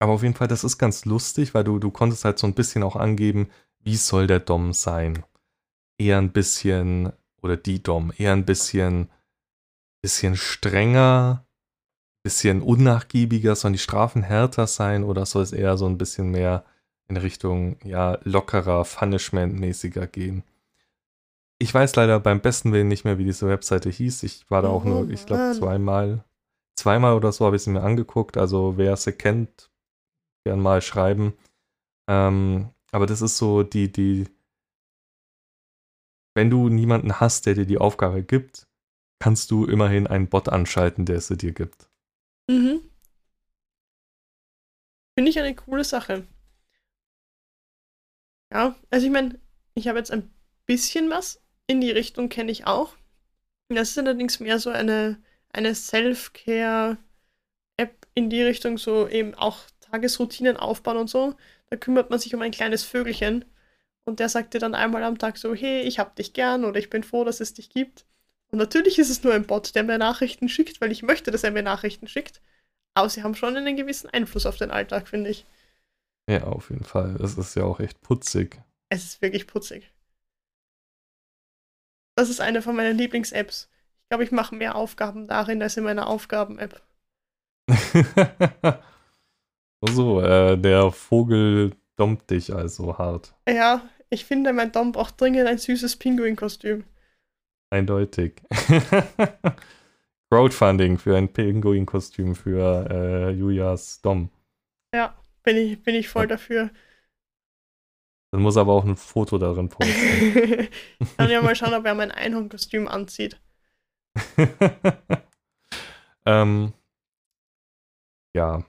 aber auf jeden Fall, das ist ganz lustig, weil du, du konntest halt so ein bisschen auch angeben, wie soll der Dom sein? Eher ein bisschen, oder die Dom, eher ein bisschen, bisschen strenger, bisschen unnachgiebiger, sollen die Strafen härter sein oder soll es eher so ein bisschen mehr in Richtung, ja, lockerer, Punishment-mäßiger gehen? Ich weiß leider beim besten Willen nicht mehr, wie diese Webseite hieß. Ich war da auch nur, ich glaube, zweimal, zweimal oder so habe ich sie mir angeguckt. Also wer sie kennt, gern mal schreiben. Ähm, aber das ist so die, die, wenn du niemanden hast, der dir die Aufgabe gibt, kannst du immerhin einen Bot anschalten, der sie dir gibt. Mhm. Finde ich eine coole Sache. Ja, also ich meine, ich habe jetzt ein bisschen was in die Richtung kenne ich auch. Das ist allerdings mehr so eine, eine Self-Care-App in die Richtung, so eben auch Tagesroutinen aufbauen und so. Da kümmert man sich um ein kleines Vögelchen und der sagt dir dann einmal am Tag so, hey, ich hab dich gern oder ich bin froh, dass es dich gibt. Und natürlich ist es nur ein Bot, der mir Nachrichten schickt, weil ich möchte, dass er mir Nachrichten schickt. Aber sie haben schon einen gewissen Einfluss auf den Alltag, finde ich. Ja, auf jeden Fall. Es ist ja auch echt putzig. Es ist wirklich putzig. Das ist eine von meinen Lieblings-Apps. Ich glaube, ich mache mehr Aufgaben darin als in meiner Aufgaben-App. so, äh, der Vogel dompt dich also hart. Ja, ich finde, mein Dom braucht dringend ein süßes Pinguin-Kostüm. Eindeutig. Crowdfunding für ein Pinguin-Kostüm für äh, Julias Dom. Ja, bin ich, bin ich voll dafür. Dann muss er aber auch ein Foto darin posten. Kann ja mal schauen, ob er mein Einhornkostüm anzieht. ähm, ja.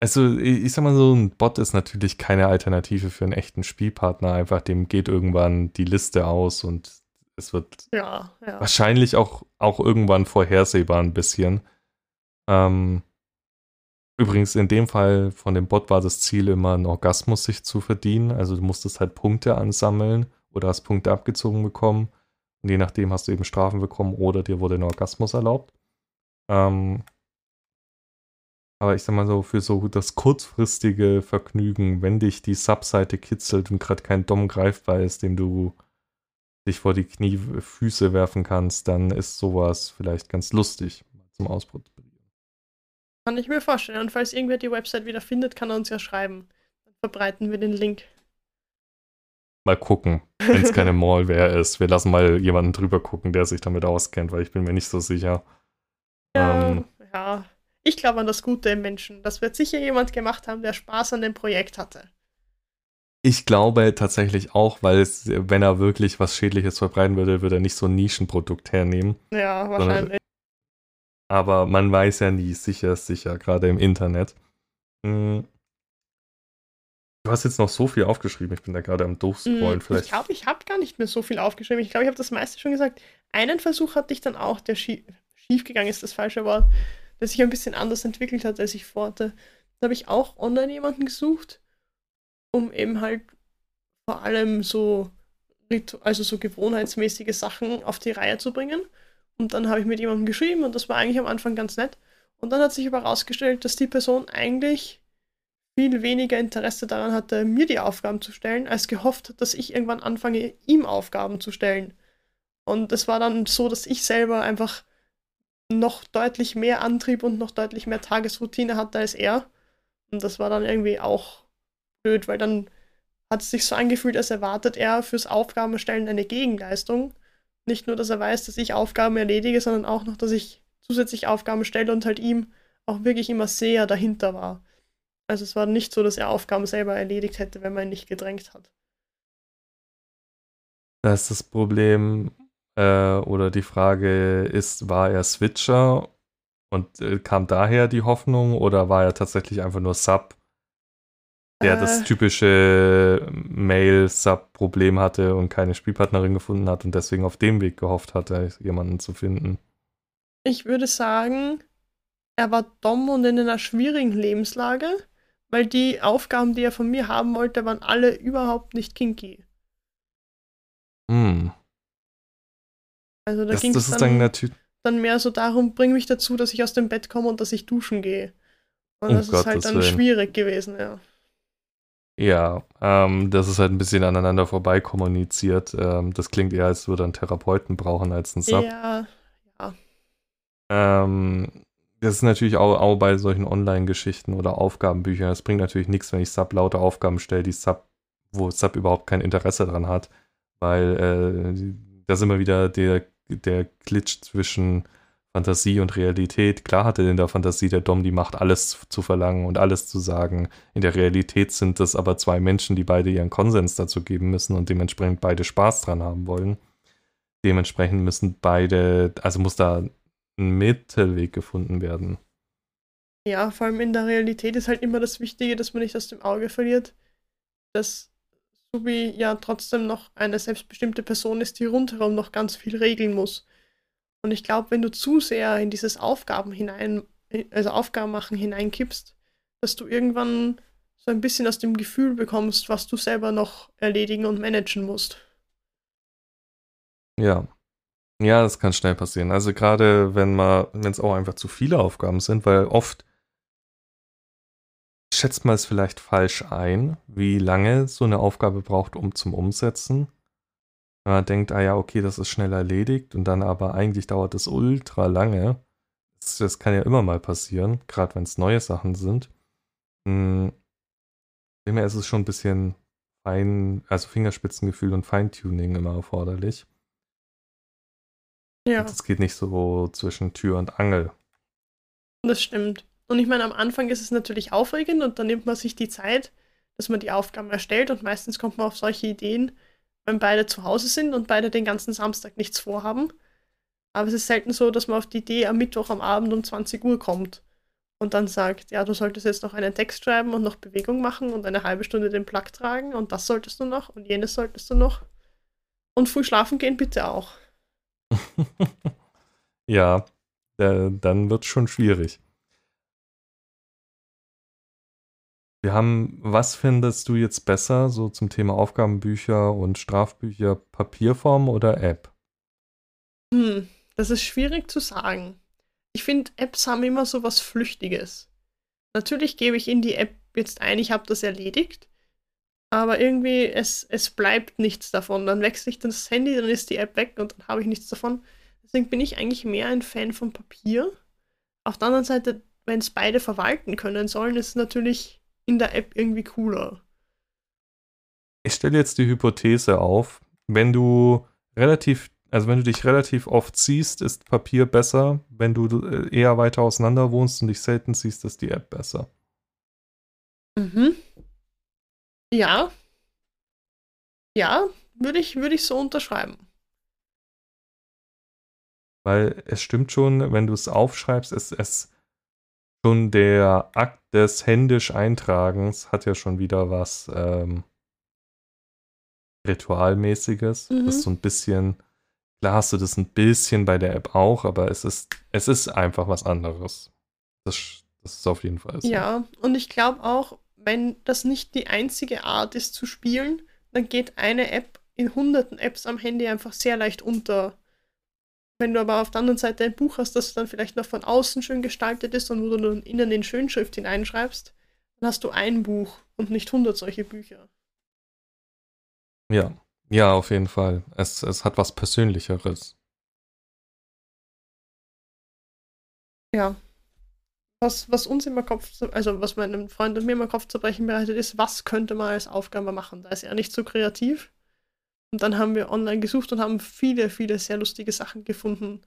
Also, ich, ich sag mal so, ein Bot ist natürlich keine Alternative für einen echten Spielpartner. Einfach dem geht irgendwann die Liste aus und es wird ja, ja. wahrscheinlich auch, auch irgendwann vorhersehbar ein bisschen. Ähm, Übrigens, in dem Fall von dem Bot war das Ziel immer, einen Orgasmus sich zu verdienen. Also du musstest halt Punkte ansammeln oder hast Punkte abgezogen bekommen. Und je nachdem hast du eben Strafen bekommen oder dir wurde ein Orgasmus erlaubt. Ähm, aber ich sag mal so, für so das kurzfristige Vergnügen, wenn dich die Subseite kitzelt und gerade kein Dom greifbar ist, dem du dich vor die Knie Füße werfen kannst, dann ist sowas vielleicht ganz lustig zum Ausprobieren. Kann ich mir vorstellen. Und falls irgendwer die Website wieder findet, kann er uns ja schreiben. Dann verbreiten wir den Link. Mal gucken, wenn es keine Malware ist. Wir lassen mal jemanden drüber gucken, der sich damit auskennt, weil ich bin mir nicht so sicher. Ja, ähm, ja. Ich glaube an das Gute im Menschen. Das wird sicher jemand gemacht haben, der Spaß an dem Projekt hatte. Ich glaube tatsächlich auch, weil es, wenn er wirklich was Schädliches verbreiten würde, würde er nicht so ein Nischenprodukt hernehmen. Ja, wahrscheinlich aber man weiß ja nie, sicher ist sicher, gerade im Internet. Hm. Du hast jetzt noch so viel aufgeschrieben, ich bin da gerade am Durchscrollen. Mm, ich glaube, ich habe gar nicht mehr so viel aufgeschrieben. Ich glaube, ich habe das meiste schon gesagt. Einen Versuch hatte ich dann auch, der schief, schiefgegangen ist, das falsche Wort, der sich ein bisschen anders entwickelt hat, als ich vorhatte. Da habe ich auch online jemanden gesucht, um eben halt vor allem so, also so gewohnheitsmäßige Sachen auf die Reihe zu bringen. Und dann habe ich mit jemandem geschrieben und das war eigentlich am Anfang ganz nett. Und dann hat sich aber herausgestellt, dass die Person eigentlich viel weniger Interesse daran hatte, mir die Aufgaben zu stellen, als gehofft, dass ich irgendwann anfange, ihm Aufgaben zu stellen. Und es war dann so, dass ich selber einfach noch deutlich mehr Antrieb und noch deutlich mehr Tagesroutine hatte als er. Und das war dann irgendwie auch blöd, weil dann hat es sich so angefühlt, als erwartet er fürs Aufgabenstellen eine Gegenleistung nicht nur, dass er weiß, dass ich Aufgaben erledige, sondern auch noch, dass ich zusätzlich Aufgaben stelle und halt ihm auch wirklich immer sehr dahinter war. Also es war nicht so, dass er Aufgaben selber erledigt hätte, wenn man ihn nicht gedrängt hat. Da ist das Problem äh, oder die Frage ist, war er Switcher Und äh, kam daher die Hoffnung oder war er tatsächlich einfach nur Sub, der äh. das typische Mail-Sub-Problem hatte und keine Spielpartnerin gefunden hat und deswegen auf dem Weg gehofft hatte, jemanden zu finden? Ich würde sagen, er war dumm und in einer schwierigen Lebenslage, weil die Aufgaben, die er von mir haben wollte, waren alle überhaupt nicht kinky. Hm. Also da ging es dann, dann, dann, mehr so darum, bring mich dazu, dass ich aus dem Bett komme und dass ich duschen gehe. Und oh das Gottes ist halt dann Willen. schwierig gewesen, ja. Ja, ähm, das ist halt ein bisschen aneinander vorbei kommuniziert. Ähm, das klingt eher, als würde ein Therapeuten brauchen als ein Sub. Ja, ja. Ähm, das ist natürlich auch, auch bei solchen Online-Geschichten oder Aufgabenbüchern. Es bringt natürlich nichts, wenn ich Sub laute Aufgaben stelle, die Sub, wo Sub überhaupt kein Interesse dran hat, weil äh, da sind wir wieder der, der Glitch zwischen Fantasie und Realität. Klar hatte in der Fantasie der Dom die Macht, alles zu verlangen und alles zu sagen. In der Realität sind es aber zwei Menschen, die beide ihren Konsens dazu geben müssen und dementsprechend beide Spaß dran haben wollen. Dementsprechend müssen beide, also muss da ein Mittelweg gefunden werden. Ja, vor allem in der Realität ist halt immer das Wichtige, dass man nicht aus dem Auge verliert, dass Subi ja trotzdem noch eine selbstbestimmte Person ist, die rundherum noch ganz viel regeln muss. Und ich glaube, wenn du zu sehr in dieses Aufgaben hinein, also Aufgaben machen hineinkippst, dass du irgendwann so ein bisschen aus dem Gefühl bekommst, was du selber noch erledigen und managen musst. Ja, ja, das kann schnell passieren. Also gerade wenn man, wenn es auch einfach zu viele Aufgaben sind, weil oft schätzt man es vielleicht falsch ein, wie lange so eine Aufgabe braucht, um zum Umsetzen. Wenn man denkt, ah ja, okay, das ist schnell erledigt und dann aber eigentlich dauert es ultra lange. Das, das kann ja immer mal passieren, gerade wenn es neue Sachen sind. Hm, immer ist es schon ein bisschen fein, also Fingerspitzengefühl und Feintuning immer erforderlich. Ja. Es geht nicht so zwischen Tür und Angel. Das stimmt. Und ich meine, am Anfang ist es natürlich aufregend und dann nimmt man sich die Zeit, dass man die Aufgaben erstellt und meistens kommt man auf solche Ideen, wenn beide zu Hause sind und beide den ganzen Samstag nichts vorhaben. Aber es ist selten so, dass man auf die Idee am Mittwoch am Abend um 20 Uhr kommt und dann sagt, ja, du solltest jetzt noch einen Text schreiben und noch Bewegung machen und eine halbe Stunde den Plug tragen und das solltest du noch und jenes solltest du noch. Und früh schlafen gehen bitte auch. ja, äh, dann wird es schon schwierig. Wir haben, was findest du jetzt besser, so zum Thema Aufgabenbücher und Strafbücher, Papierform oder App? Hm, das ist schwierig zu sagen. Ich finde, Apps haben immer so was Flüchtiges. Natürlich gebe ich in die App jetzt ein, ich habe das erledigt, aber irgendwie, es, es bleibt nichts davon. Dann wechsle ich das Handy, dann ist die App weg und dann habe ich nichts davon. Deswegen bin ich eigentlich mehr ein Fan von Papier. Auf der anderen Seite, wenn es beide verwalten können sollen, ist es natürlich in der App irgendwie cooler. Ich stelle jetzt die Hypothese auf, wenn du relativ, also wenn du dich relativ oft siehst, ist Papier besser. Wenn du äh, eher weiter auseinander wohnst und dich selten siehst, ist die App besser. Mhm. Ja. Ja, würde ich, würd ich so unterschreiben. Weil es stimmt schon, wenn du es aufschreibst, ist es schon der Akt des händisch Eintragens hat ja schon wieder was ähm, Ritualmäßiges. Mhm. Das ist so ein bisschen, klar hast du das ein bisschen bei der App auch, aber es ist, es ist einfach was anderes. Das, das ist auf jeden Fall so. Ja, und ich glaube auch, wenn das nicht die einzige Art ist zu spielen, dann geht eine App in hunderten Apps am Handy einfach sehr leicht unter. Wenn du aber auf der anderen Seite ein Buch hast, das dann vielleicht noch von außen schön gestaltet ist und wo du dann innen in Schönschrift hineinschreibst, dann hast du ein Buch und nicht hundert solche Bücher. Ja, ja, auf jeden Fall. Es, es hat was Persönlicheres. Ja, was, was uns immer Kopf, also was meinem Freund und mir immer Kopfzerbrechen bereitet, ist, was könnte man als Aufgabe machen? Da ist er nicht so kreativ. Und dann haben wir online gesucht und haben viele, viele sehr lustige Sachen gefunden.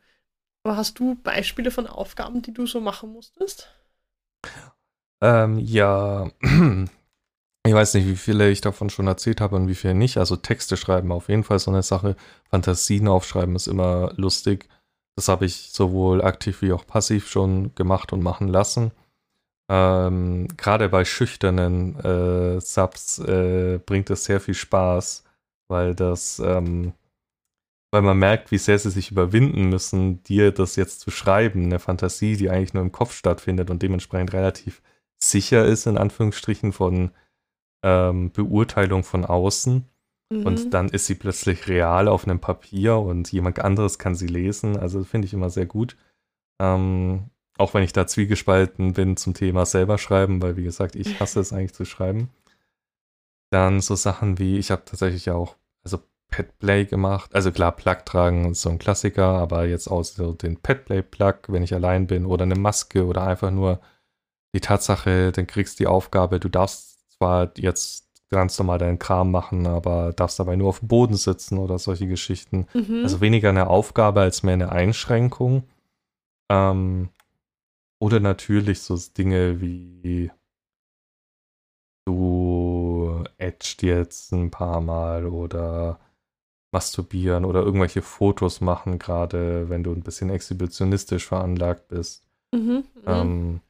Aber hast du Beispiele von Aufgaben, die du so machen musstest? Ähm, ja, ich weiß nicht, wie viele ich davon schon erzählt habe und wie viele nicht. Also Texte schreiben auf jeden Fall so eine Sache. Fantasien aufschreiben ist immer lustig. Das habe ich sowohl aktiv wie auch passiv schon gemacht und machen lassen. Ähm, Gerade bei schüchternen äh, Subs äh, bringt es sehr viel Spaß, weil das, ähm, weil man merkt, wie sehr sie sich überwinden müssen, dir das jetzt zu schreiben. Eine Fantasie, die eigentlich nur im Kopf stattfindet und dementsprechend relativ sicher ist, in Anführungsstrichen, von ähm, Beurteilung von außen. Mhm. Und dann ist sie plötzlich real auf einem Papier und jemand anderes kann sie lesen. Also finde ich immer sehr gut. Ähm, auch wenn ich da zwiegespalten bin zum Thema selber schreiben, weil wie gesagt, ich hasse es eigentlich zu schreiben. Dann so Sachen wie, ich habe tatsächlich auch, also Petplay gemacht. Also klar, Plug tragen ist so ein Klassiker, aber jetzt auch so den Petplay-Plug, wenn ich allein bin, oder eine Maske oder einfach nur die Tatsache, dann kriegst du die Aufgabe, du darfst zwar jetzt ganz normal deinen Kram machen, aber darfst dabei nur auf dem Boden sitzen oder solche Geschichten. Mhm. Also weniger eine Aufgabe als mehr eine Einschränkung. Ähm, oder natürlich so Dinge wie du edged jetzt ein paar Mal oder masturbieren oder irgendwelche Fotos machen, gerade wenn du ein bisschen exhibitionistisch veranlagt bist. Mhm, mhm. ähm,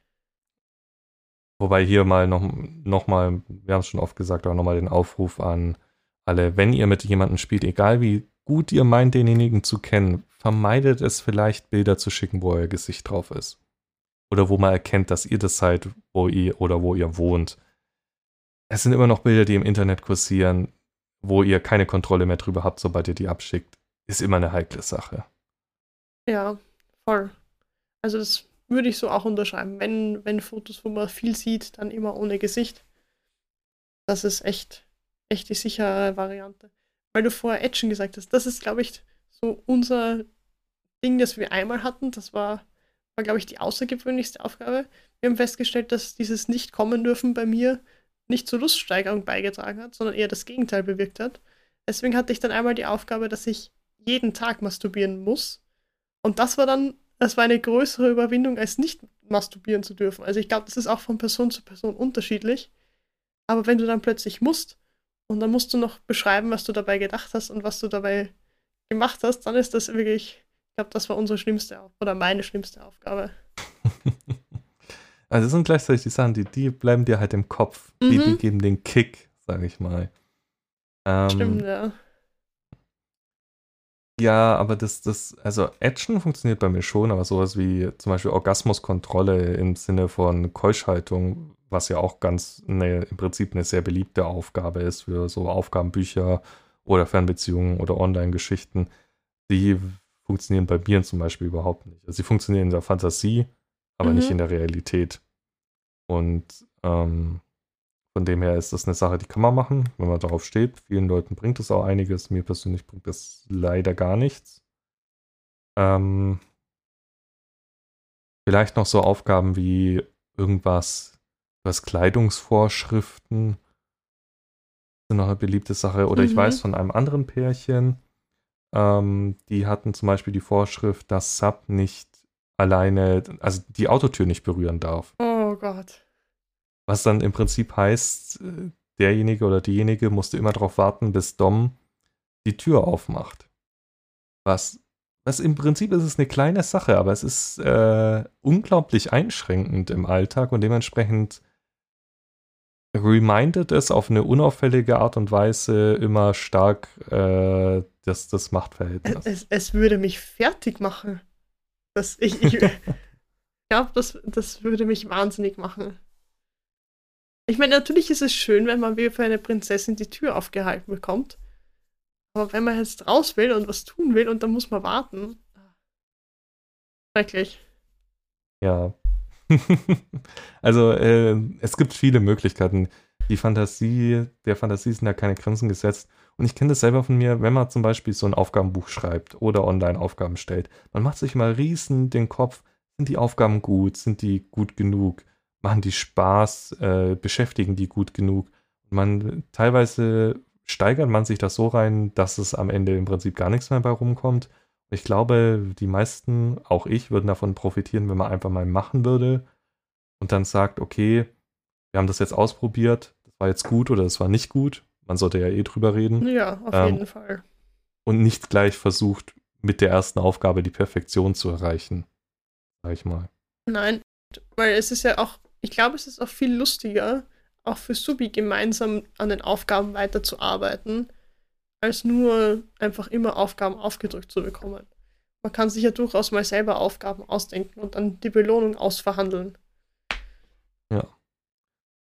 wobei hier mal noch, noch mal, wir haben es schon oft gesagt, auch nochmal den Aufruf an alle, wenn ihr mit jemandem spielt, egal wie gut ihr meint, denjenigen zu kennen, vermeidet es vielleicht, Bilder zu schicken, wo euer Gesicht drauf ist oder wo man erkennt, dass ihr das seid, wo ihr oder wo ihr wohnt. Es sind immer noch Bilder, die im Internet kursieren, wo ihr keine Kontrolle mehr drüber habt, sobald ihr die abschickt. Ist immer eine heikle Sache. Ja, voll. Also das würde ich so auch unterschreiben. Wenn, wenn Fotos, wo man viel sieht, dann immer ohne Gesicht. Das ist echt, echt die sichere Variante. Weil du vorher Action gesagt hast, das ist, glaube ich, so unser Ding, das wir einmal hatten. Das war war, glaube ich, die außergewöhnlichste Aufgabe. Wir haben festgestellt, dass dieses Nicht-Kommen dürfen bei mir nicht zur Luststeigerung beigetragen hat, sondern eher das Gegenteil bewirkt hat. Deswegen hatte ich dann einmal die Aufgabe, dass ich jeden Tag masturbieren muss. Und das war dann, das war eine größere Überwindung, als nicht masturbieren zu dürfen. Also ich glaube, das ist auch von Person zu Person unterschiedlich. Aber wenn du dann plötzlich musst und dann musst du noch beschreiben, was du dabei gedacht hast und was du dabei gemacht hast, dann ist das wirklich ich glaube, das war unsere schlimmste oder meine schlimmste Aufgabe. also das sind gleichzeitig die Sachen, die, die bleiben dir halt im Kopf. Mhm. Die, die geben den Kick, sage ich mal. Ähm, Stimmt, ja. Ja, aber das, das, also Action funktioniert bei mir schon, aber sowas wie zum Beispiel Orgasmuskontrolle im Sinne von Keuschhaltung, was ja auch ganz eine, im Prinzip eine sehr beliebte Aufgabe ist für so Aufgabenbücher oder Fernbeziehungen oder Online-Geschichten, die funktionieren bei Bieren zum Beispiel überhaupt nicht. Also sie funktionieren in der Fantasie, aber mhm. nicht in der Realität. Und ähm, von dem her ist das eine Sache, die kann man machen, wenn man darauf steht. Vielen Leuten bringt es auch einiges. Mir persönlich bringt das leider gar nichts. Ähm, vielleicht noch so Aufgaben wie irgendwas, was Kleidungsvorschriften sind noch eine beliebte Sache. Oder mhm. ich weiß von einem anderen Pärchen, ähm, die hatten zum Beispiel die Vorschrift, dass Sub nicht alleine, also die Autotür nicht berühren darf. Oh Gott. Was dann im Prinzip heißt, derjenige oder diejenige musste immer darauf warten, bis Dom die Tür aufmacht. Was, was im Prinzip ist es eine kleine Sache, aber es ist äh, unglaublich einschränkend im Alltag und dementsprechend remindet es auf eine unauffällige Art und Weise immer stark äh, das, das Machtverhältnis. Es, es würde mich fertig machen. Das, ich ich glaube, das, das würde mich wahnsinnig machen. Ich meine, natürlich ist es schön, wenn man wie für eine Prinzessin die Tür aufgehalten bekommt. Aber wenn man jetzt raus will und was tun will und dann muss man warten. Schrecklich. Ja. also, äh, es gibt viele Möglichkeiten. Die Fantasie, der Fantasie sind ja keine Grenzen gesetzt. Und ich kenne das selber von mir, wenn man zum Beispiel so ein Aufgabenbuch schreibt oder Online-Aufgaben stellt. Man macht sich mal riesen den Kopf, sind die Aufgaben gut, sind die gut genug, machen die Spaß, äh, beschäftigen die gut genug. Man teilweise steigert man sich das so rein, dass es am Ende im Prinzip gar nichts mehr bei rumkommt. Ich glaube, die meisten, auch ich, würden davon profitieren, wenn man einfach mal machen würde und dann sagt, okay, wir haben das jetzt ausprobiert, das war jetzt gut oder das war nicht gut man sollte ja eh drüber reden. Ja, auf ähm, jeden Fall. Und nicht gleich versucht, mit der ersten Aufgabe die Perfektion zu erreichen. Sag ich mal. Nein, weil es ist ja auch, ich glaube, es ist auch viel lustiger, auch für Subi gemeinsam an den Aufgaben weiterzuarbeiten, als nur einfach immer Aufgaben aufgedrückt zu bekommen. Man kann sich ja durchaus mal selber Aufgaben ausdenken und dann die Belohnung ausverhandeln.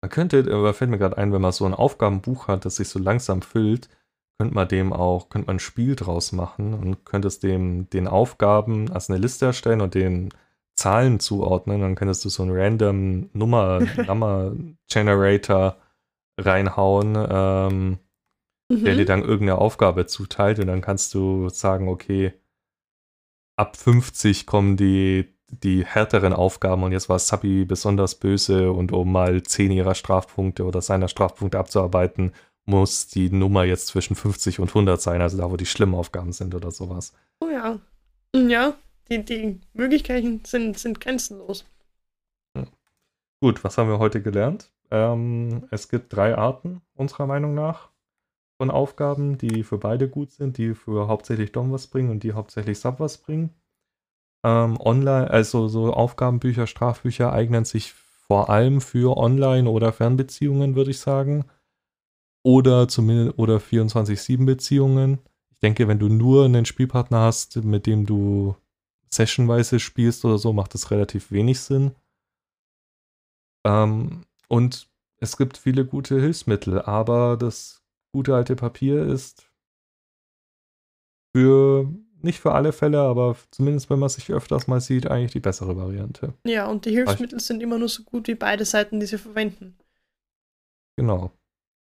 Man könnte, aber fällt mir gerade ein, wenn man so ein Aufgabenbuch hat, das sich so langsam füllt, könnte man dem auch, könnte man ein Spiel draus machen und könnte es dem den Aufgaben als eine Liste erstellen und den Zahlen zuordnen. Dann könntest du so einen random Nummer, Nummer Generator reinhauen, ähm, mhm. der dir dann irgendeine Aufgabe zuteilt und dann kannst du sagen, okay, ab 50 kommen die, die härteren Aufgaben und jetzt war Sabi besonders böse und um mal 10 ihrer Strafpunkte oder seiner Strafpunkte abzuarbeiten, muss die Nummer jetzt zwischen 50 und 100 sein, also da, wo die schlimmen Aufgaben sind oder sowas. Oh ja. Ja, die, die Möglichkeiten sind, sind grenzenlos. Ja. Gut, was haben wir heute gelernt? Ähm, es gibt drei Arten, unserer Meinung nach, von Aufgaben, die für beide gut sind, die für hauptsächlich Dom was bringen und die hauptsächlich Sub was bringen. Ähm, online, also so Aufgabenbücher, Strafbücher eignen sich vor allem für Online- oder Fernbeziehungen, würde ich sagen. Oder zumindest oder 24-7-Beziehungen. Ich denke, wenn du nur einen Spielpartner hast, mit dem du sessionweise spielst oder so, macht das relativ wenig Sinn. Ähm, und es gibt viele gute Hilfsmittel, aber das gute alte Papier ist für nicht für alle Fälle, aber zumindest wenn man sich öfters mal sieht, eigentlich die bessere Variante. Ja, und die Hilfsmittel sind immer nur so gut wie beide Seiten, die sie verwenden. Genau.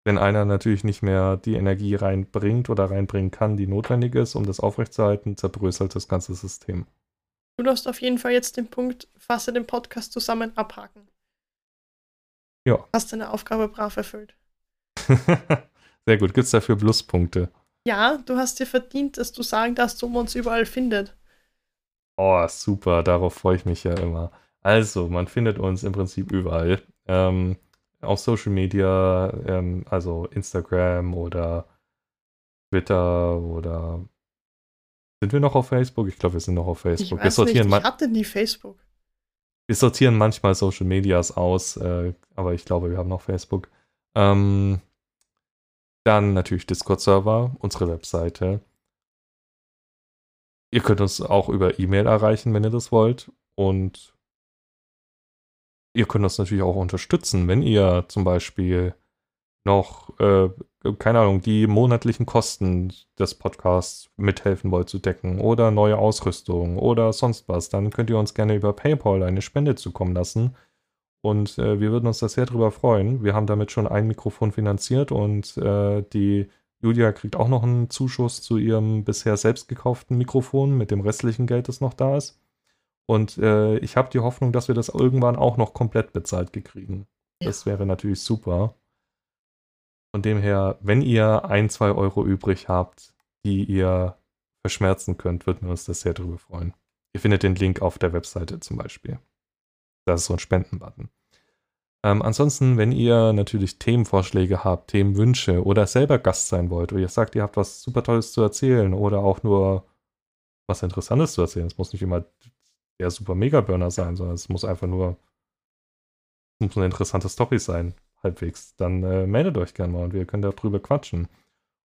Wenn einer natürlich nicht mehr die Energie reinbringt oder reinbringen kann, die notwendig ist, um das aufrechtzuerhalten, zerbröselt das ganze System. Du darfst auf jeden Fall jetzt den Punkt, fasse den Podcast zusammen, abhaken. Ja. Hast deine Aufgabe brav erfüllt. Sehr gut. Gibt es dafür Pluspunkte? Ja, du hast dir verdient, dass du sagen darfst, wo man uns überall findet. Oh, super. Darauf freue ich mich ja immer. Also, man findet uns im Prinzip überall. Ähm, auf Social Media, ähm, also Instagram oder Twitter oder sind wir noch auf Facebook? Ich glaube, wir sind noch auf Facebook. Ich, weiß wir sortieren nicht, ich hatte nie Facebook. Wir sortieren manchmal Social Medias aus, äh, aber ich glaube, wir haben noch Facebook. Ähm, dann natürlich Discord-Server, unsere Webseite. Ihr könnt uns auch über E-Mail erreichen, wenn ihr das wollt. Und ihr könnt uns natürlich auch unterstützen, wenn ihr zum Beispiel noch, äh, keine Ahnung, die monatlichen Kosten des Podcasts mithelfen wollt zu decken oder neue Ausrüstung oder sonst was, dann könnt ihr uns gerne über PayPal eine Spende zukommen lassen. Und äh, wir würden uns da sehr drüber freuen. Wir haben damit schon ein Mikrofon finanziert und äh, die Julia kriegt auch noch einen Zuschuss zu ihrem bisher selbst gekauften Mikrofon mit dem restlichen Geld, das noch da ist. Und äh, ich habe die Hoffnung, dass wir das irgendwann auch noch komplett bezahlt gekriegen. Ja. Das wäre natürlich super. Von dem her, wenn ihr ein, zwei Euro übrig habt, die ihr verschmerzen könnt, würden wir uns das sehr darüber freuen. Ihr findet den Link auf der Webseite zum Beispiel. Das ist so ein Spendenbutton. Ähm, ansonsten, wenn ihr natürlich Themenvorschläge habt, Themenwünsche oder selber Gast sein wollt oder ihr sagt, ihr habt was super Tolles zu erzählen oder auch nur was Interessantes zu erzählen, es muss nicht immer der super Mega-Burner sein, sondern es muss einfach nur muss eine interessante Story sein halbwegs, dann äh, meldet euch gerne mal und wir können darüber quatschen.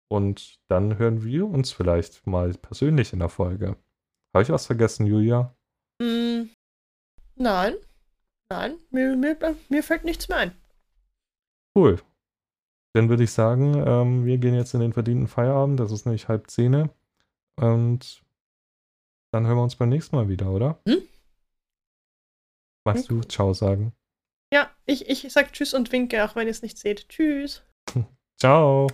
Und dann hören wir uns vielleicht mal persönlich in der Folge. Habe ich was vergessen, Julia? Mm, nein. Nein, mir, mir, mir fällt nichts mehr ein. Cool. Dann würde ich sagen, ähm, wir gehen jetzt in den verdienten Feierabend. Das ist nämlich halb zehn. Und dann hören wir uns beim nächsten Mal wieder, oder? Hm? Magst du Ciao sagen? Ja, ich, ich sag Tschüss und winke, auch wenn ihr es nicht seht. Tschüss. Ciao.